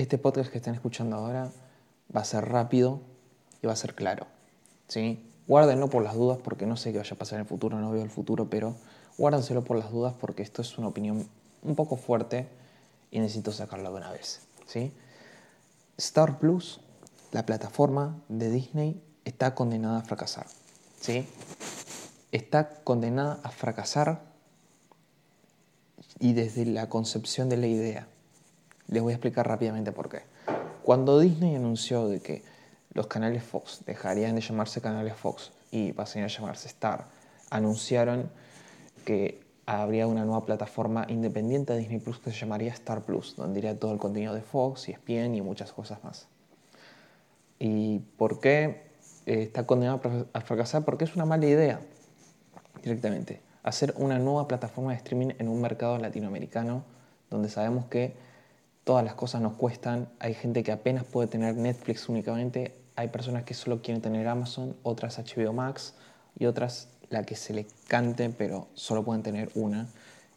Este podcast que están escuchando ahora va a ser rápido y va a ser claro. ¿sí? Guárdenlo por las dudas porque no sé qué vaya a pasar en el futuro, no veo el futuro, pero guárdenselo por las dudas porque esto es una opinión un poco fuerte y necesito sacarla de una vez. ¿sí? Star Plus, la plataforma de Disney, está condenada a fracasar. ¿sí? Está condenada a fracasar y desde la concepción de la idea. Les voy a explicar rápidamente por qué. Cuando Disney anunció de que los canales Fox dejarían de llamarse canales Fox y pasarían a llamarse Star, anunciaron que habría una nueva plataforma independiente de Disney Plus que se llamaría Star Plus, donde iría todo el contenido de Fox y ESPN y muchas cosas más. ¿Y por qué eh, está condenado a fracasar? Porque es una mala idea, directamente. Hacer una nueva plataforma de streaming en un mercado latinoamericano donde sabemos que todas las cosas nos cuestan. Hay gente que apenas puede tener Netflix únicamente. Hay personas que solo quieren tener Amazon, otras HBO Max y otras la que se le cante, pero solo pueden tener una.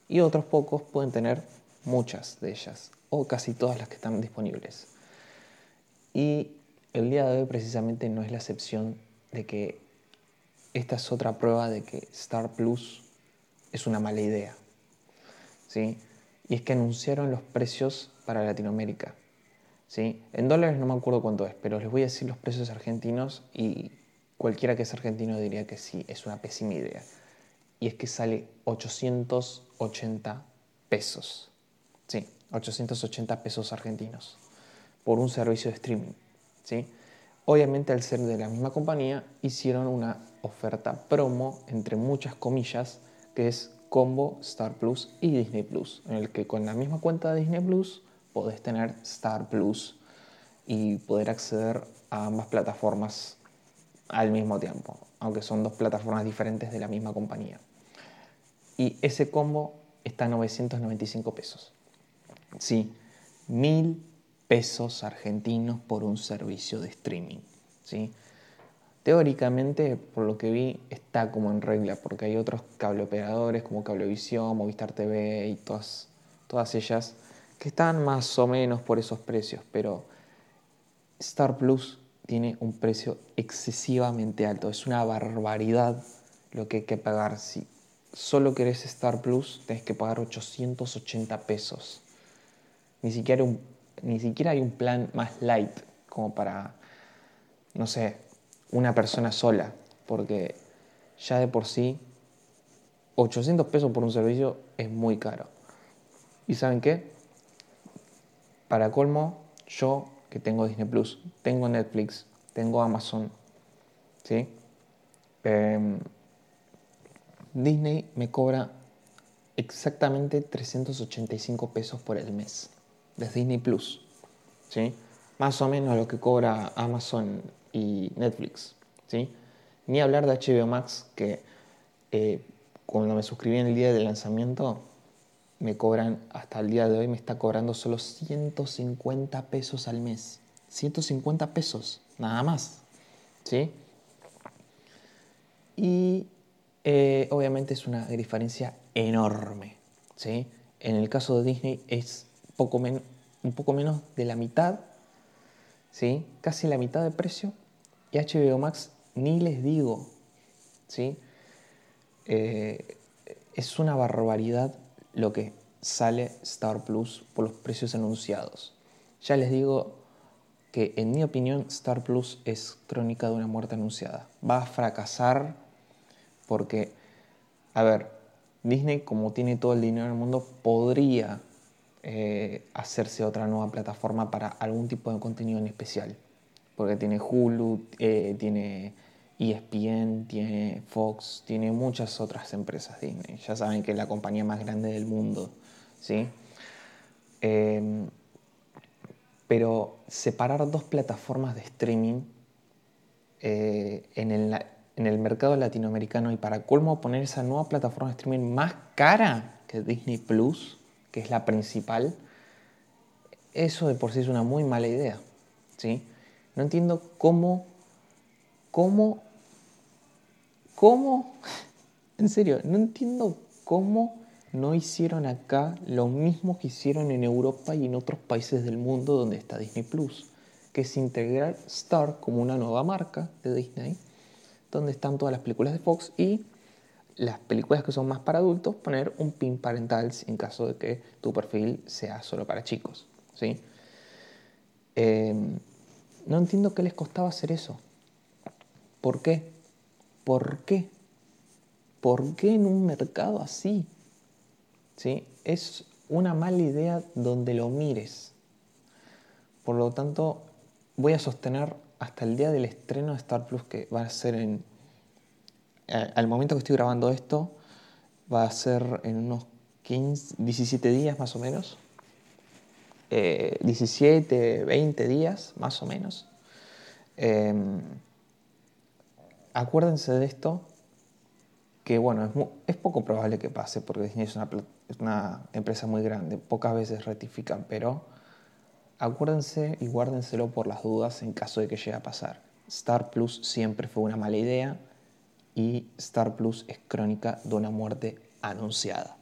Y otros pocos pueden tener muchas de ellas, o casi todas las que están disponibles. Y el día de hoy precisamente no es la excepción de que esta es otra prueba de que Star Plus es una mala idea. ¿sí? Y es que anunciaron los precios para Latinoamérica. ¿sí? En dólares no me acuerdo cuánto es, pero les voy a decir los precios argentinos y cualquiera que es argentino diría que sí, es una pésima idea. Y es que sale 880 pesos. Sí, 880 pesos argentinos por un servicio de streaming. ¿sí? Obviamente al ser de la misma compañía hicieron una oferta promo, entre muchas comillas, que es combo Star Plus y Disney Plus, en el que con la misma cuenta de Disney Plus podés tener Star Plus y poder acceder a ambas plataformas al mismo tiempo, aunque son dos plataformas diferentes de la misma compañía. Y ese combo está a 995 pesos. Sí, mil pesos argentinos por un servicio de streaming. ¿sí? Teóricamente, por lo que vi, está como en regla, porque hay otros cable operadores como Cablevisión, Movistar TV y todas, todas ellas que están más o menos por esos precios, pero Star Plus tiene un precio excesivamente alto. Es una barbaridad lo que hay que pagar. Si solo querés Star Plus, tenés que pagar 880 pesos. Ni siquiera, un, ni siquiera hay un plan más light como para, no sé, una persona sola. Porque ya de por sí, 800 pesos por un servicio es muy caro. ¿Y saben qué? Para colmo, yo que tengo Disney Plus, tengo Netflix, tengo Amazon, ¿sí? Em, Disney me cobra exactamente 385 pesos por el mes de Disney Plus, ¿sí? Más o menos lo que cobra Amazon y Netflix, ¿sí? Ni hablar de HBO Max que eh, cuando me suscribí en el día del lanzamiento me cobran, hasta el día de hoy me está cobrando solo 150 pesos al mes. 150 pesos, nada más. ¿Sí? Y eh, obviamente es una diferencia enorme. ¿sí? En el caso de Disney es un poco menos de la mitad, ¿sí? casi la mitad de precio. Y HBO Max ni les digo. ¿sí? Eh, es una barbaridad lo que sale Star Plus por los precios anunciados. Ya les digo que en mi opinión Star Plus es crónica de una muerte anunciada. Va a fracasar porque, a ver, Disney como tiene todo el dinero del mundo podría eh, hacerse otra nueva plataforma para algún tipo de contenido en especial. Porque tiene Hulu, eh, tiene ESPN, tiene Fox, tiene muchas otras empresas Disney. Ya saben que es la compañía más grande del mundo, ¿sí? Em, pero separar dos plataformas de streaming eh, en, el, en el mercado latinoamericano y para colmo poner esa nueva plataforma de streaming más cara que Disney Plus, que es la principal, eso de por sí es una muy mala idea, ¿sí? No entiendo cómo cómo, cómo, en serio, no entiendo cómo no hicieron acá lo mismo que hicieron en Europa y en otros países del mundo donde está Disney Plus, que es integrar Star como una nueva marca de Disney, donde están todas las películas de Fox y las películas que son más para adultos, poner un pin parental en caso de que tu perfil sea solo para chicos. ¿sí? Em, no entiendo qué les costaba hacer eso. ¿Por qué? ¿Por qué? ¿Por qué en un mercado así? ¿Sí? Es una mala idea donde lo mires. Por lo tanto, voy a sostener hasta el día del estreno de Star Plus, que va a ser en al momento que estoy grabando esto, va a ser en unos 15, 17 días más o menos. 17, eh, 20 días más o menos. Em, acuérdense de esto, que bueno, es, es, poco probable que pase porque Disney es una, es una empresa muy grande, pocas veces rectifican, pero acuérdense y guárdenselo por las dudas en caso de que llegue a pasar. Star Plus siempre fue una mala idea y Star Plus es crónica de una muerte anunciada.